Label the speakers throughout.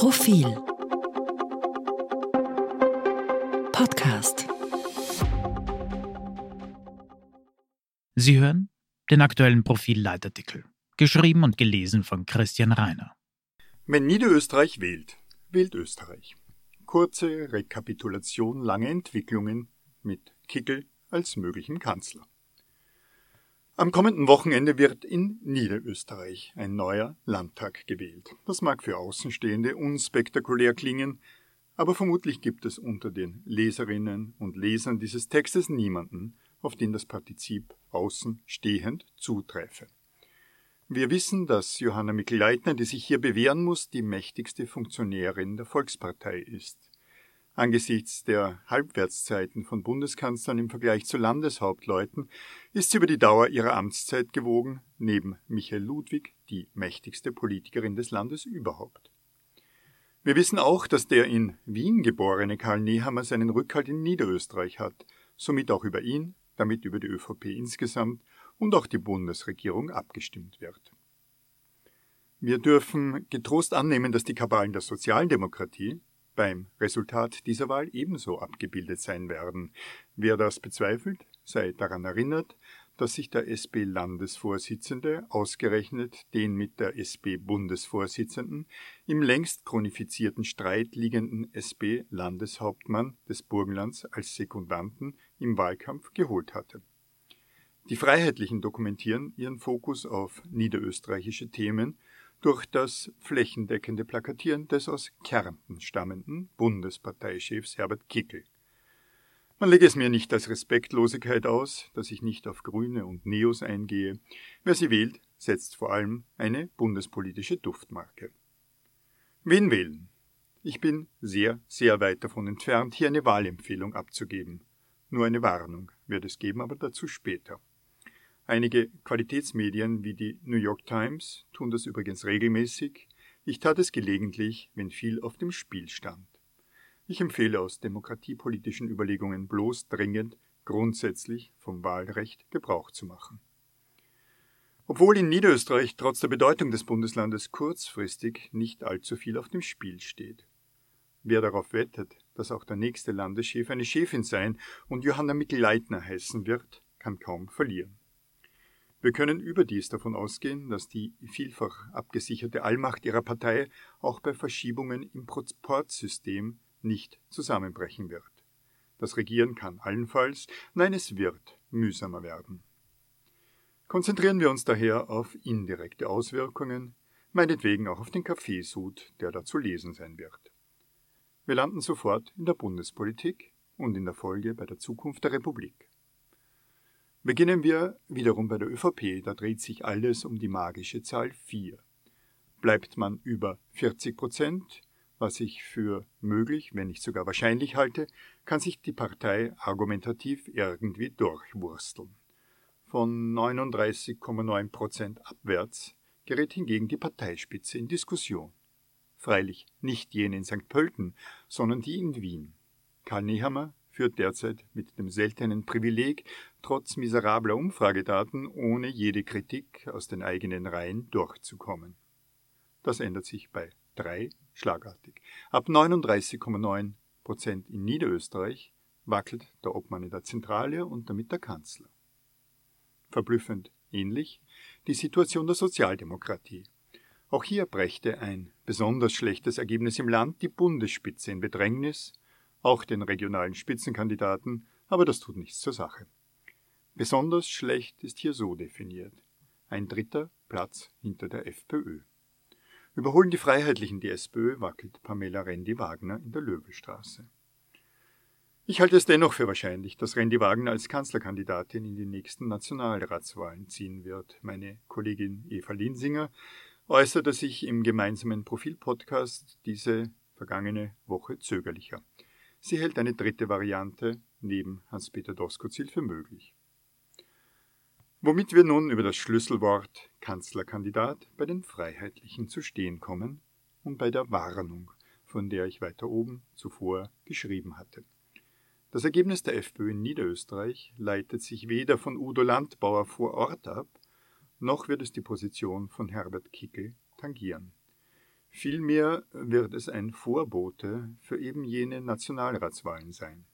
Speaker 1: Profil Podcast
Speaker 2: Sie hören den aktuellen Profil-Leitartikel, geschrieben und gelesen von Christian Reiner.
Speaker 3: Wenn Niederösterreich wählt, wählt Österreich. Kurze Rekapitulation lange Entwicklungen mit Kickel als möglichem Kanzler. Am kommenden Wochenende wird in Niederösterreich ein neuer Landtag gewählt. Das mag für Außenstehende unspektakulär klingen, aber vermutlich gibt es unter den Leserinnen und Lesern dieses Textes niemanden, auf den das Partizip außenstehend zuträfe. Wir wissen, dass Johanna Mikl-Leitner, die sich hier bewähren muss, die mächtigste Funktionärin der Volkspartei ist. Angesichts der Halbwertszeiten von Bundeskanzlern im Vergleich zu Landeshauptleuten ist sie über die Dauer ihrer Amtszeit gewogen, neben Michael Ludwig die mächtigste Politikerin des Landes überhaupt. Wir wissen auch, dass der in Wien geborene Karl Nehammer seinen Rückhalt in Niederösterreich hat, somit auch über ihn, damit über die ÖVP insgesamt und auch die Bundesregierung abgestimmt wird. Wir dürfen getrost annehmen, dass die Kabalen der Sozialdemokratie beim Resultat dieser Wahl ebenso abgebildet sein werden. Wer das bezweifelt, sei daran erinnert, dass sich der SP-Landesvorsitzende ausgerechnet den mit der SP-Bundesvorsitzenden im längst chronifizierten Streit liegenden SP-Landeshauptmann des Burgenlands als Sekundanten im Wahlkampf geholt hatte. Die Freiheitlichen dokumentieren ihren Fokus auf niederösterreichische Themen durch das flächendeckende Plakatieren des aus Kärnten stammenden Bundesparteichefs Herbert Kickel. Man lege es mir nicht als Respektlosigkeit aus, dass ich nicht auf Grüne und Neos eingehe. Wer sie wählt, setzt vor allem eine bundespolitische Duftmarke. Wen wählen? Ich bin sehr, sehr weit davon entfernt, hier eine Wahlempfehlung abzugeben. Nur eine Warnung wird es geben, aber dazu später. Einige Qualitätsmedien wie die New York Times tun das übrigens regelmäßig. Ich tat es gelegentlich, wenn viel auf dem Spiel stand. Ich empfehle aus demokratiepolitischen Überlegungen bloß dringend, grundsätzlich vom Wahlrecht Gebrauch zu machen. Obwohl in Niederösterreich trotz der Bedeutung des Bundeslandes kurzfristig nicht allzu viel auf dem Spiel steht. Wer darauf wettet, dass auch der nächste Landeschef eine Chefin sein und Johanna Mikl-Leitner heißen wird, kann kaum verlieren. Wir können überdies davon ausgehen, dass die vielfach abgesicherte Allmacht ihrer Partei auch bei Verschiebungen im Proportsystem nicht zusammenbrechen wird. Das Regieren kann allenfalls, nein es wird, mühsamer werden. Konzentrieren wir uns daher auf indirekte Auswirkungen, meinetwegen auch auf den Kaffeesud, der da zu lesen sein wird. Wir landen sofort in der Bundespolitik und in der Folge bei der Zukunft der Republik. Beginnen wir wiederum bei der ÖVP, da dreht sich alles um die magische Zahl 4. Bleibt man über 40 Prozent, was ich für möglich, wenn nicht sogar wahrscheinlich halte, kann sich die Partei argumentativ irgendwie durchwursteln. Von 39,9 Prozent abwärts gerät hingegen die Parteispitze in Diskussion. Freilich nicht jene in St. Pölten, sondern die in Wien. Karl Nehammer führt derzeit mit dem seltenen Privileg, trotz miserabler Umfragedaten ohne jede Kritik aus den eigenen Reihen durchzukommen. Das ändert sich bei drei schlagartig. Ab 39,9 Prozent in Niederösterreich wackelt der Obmann in der Zentrale und damit der Kanzler. Verblüffend ähnlich die Situation der Sozialdemokratie. Auch hier brächte ein besonders schlechtes Ergebnis im Land die Bundesspitze in Bedrängnis auch den regionalen Spitzenkandidaten, aber das tut nichts zur Sache. Besonders schlecht ist hier so definiert. Ein dritter Platz hinter der FPÖ. Überholen die Freiheitlichen die SPÖ, wackelt Pamela Rendi-Wagner in der Löwestraße. Ich halte es dennoch für wahrscheinlich, dass Rendi Wagner als Kanzlerkandidatin in die nächsten Nationalratswahlen ziehen wird. Meine Kollegin Eva Linsinger äußerte sich im gemeinsamen Profilpodcast diese vergangene Woche zögerlicher. Sie hält eine dritte Variante neben Hans-Peter Doskozil für möglich. Womit wir nun über das Schlüsselwort Kanzlerkandidat bei den Freiheitlichen zu stehen kommen und bei der Warnung, von der ich weiter oben zuvor geschrieben hatte. Das Ergebnis der FPÖ in Niederösterreich leitet sich weder von Udo Landbauer vor Ort ab, noch wird es die Position von Herbert Kickel tangieren. Vielmehr wird es ein Vorbote für eben jene Nationalratswahlen sein.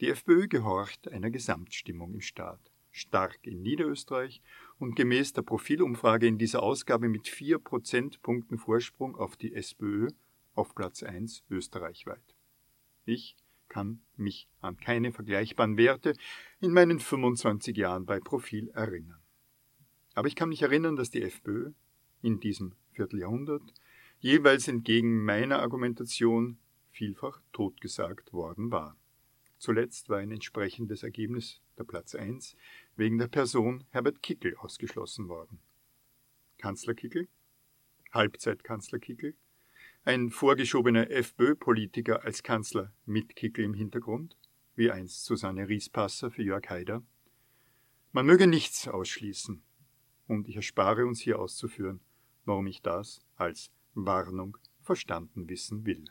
Speaker 3: Die FPÖ gehorcht einer Gesamtstimmung im Staat, stark in Niederösterreich und gemäß der Profilumfrage in dieser Ausgabe mit vier Prozentpunkten Vorsprung auf die SPÖ auf Platz 1 österreichweit. Ich kann mich an keine vergleichbaren Werte in meinen 25 Jahren bei Profil erinnern. Aber ich kann mich erinnern, dass die FPÖ in diesem Vierteljahrhundert jeweils entgegen meiner Argumentation vielfach totgesagt worden war. Zuletzt war ein entsprechendes Ergebnis der Platz 1 wegen der Person Herbert Kickel ausgeschlossen worden. Kanzler Kickel? Halbzeitkanzler Kickel? Ein vorgeschobener FPÖ-Politiker als Kanzler mit Kickel im Hintergrund? Wie einst Susanne Riespasser für Jörg Haider? Man möge nichts ausschließen. Und ich erspare uns hier auszuführen, warum ich das als Warnung verstanden wissen will.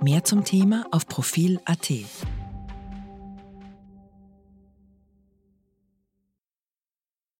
Speaker 1: Mehr zum Thema auf Profil.at.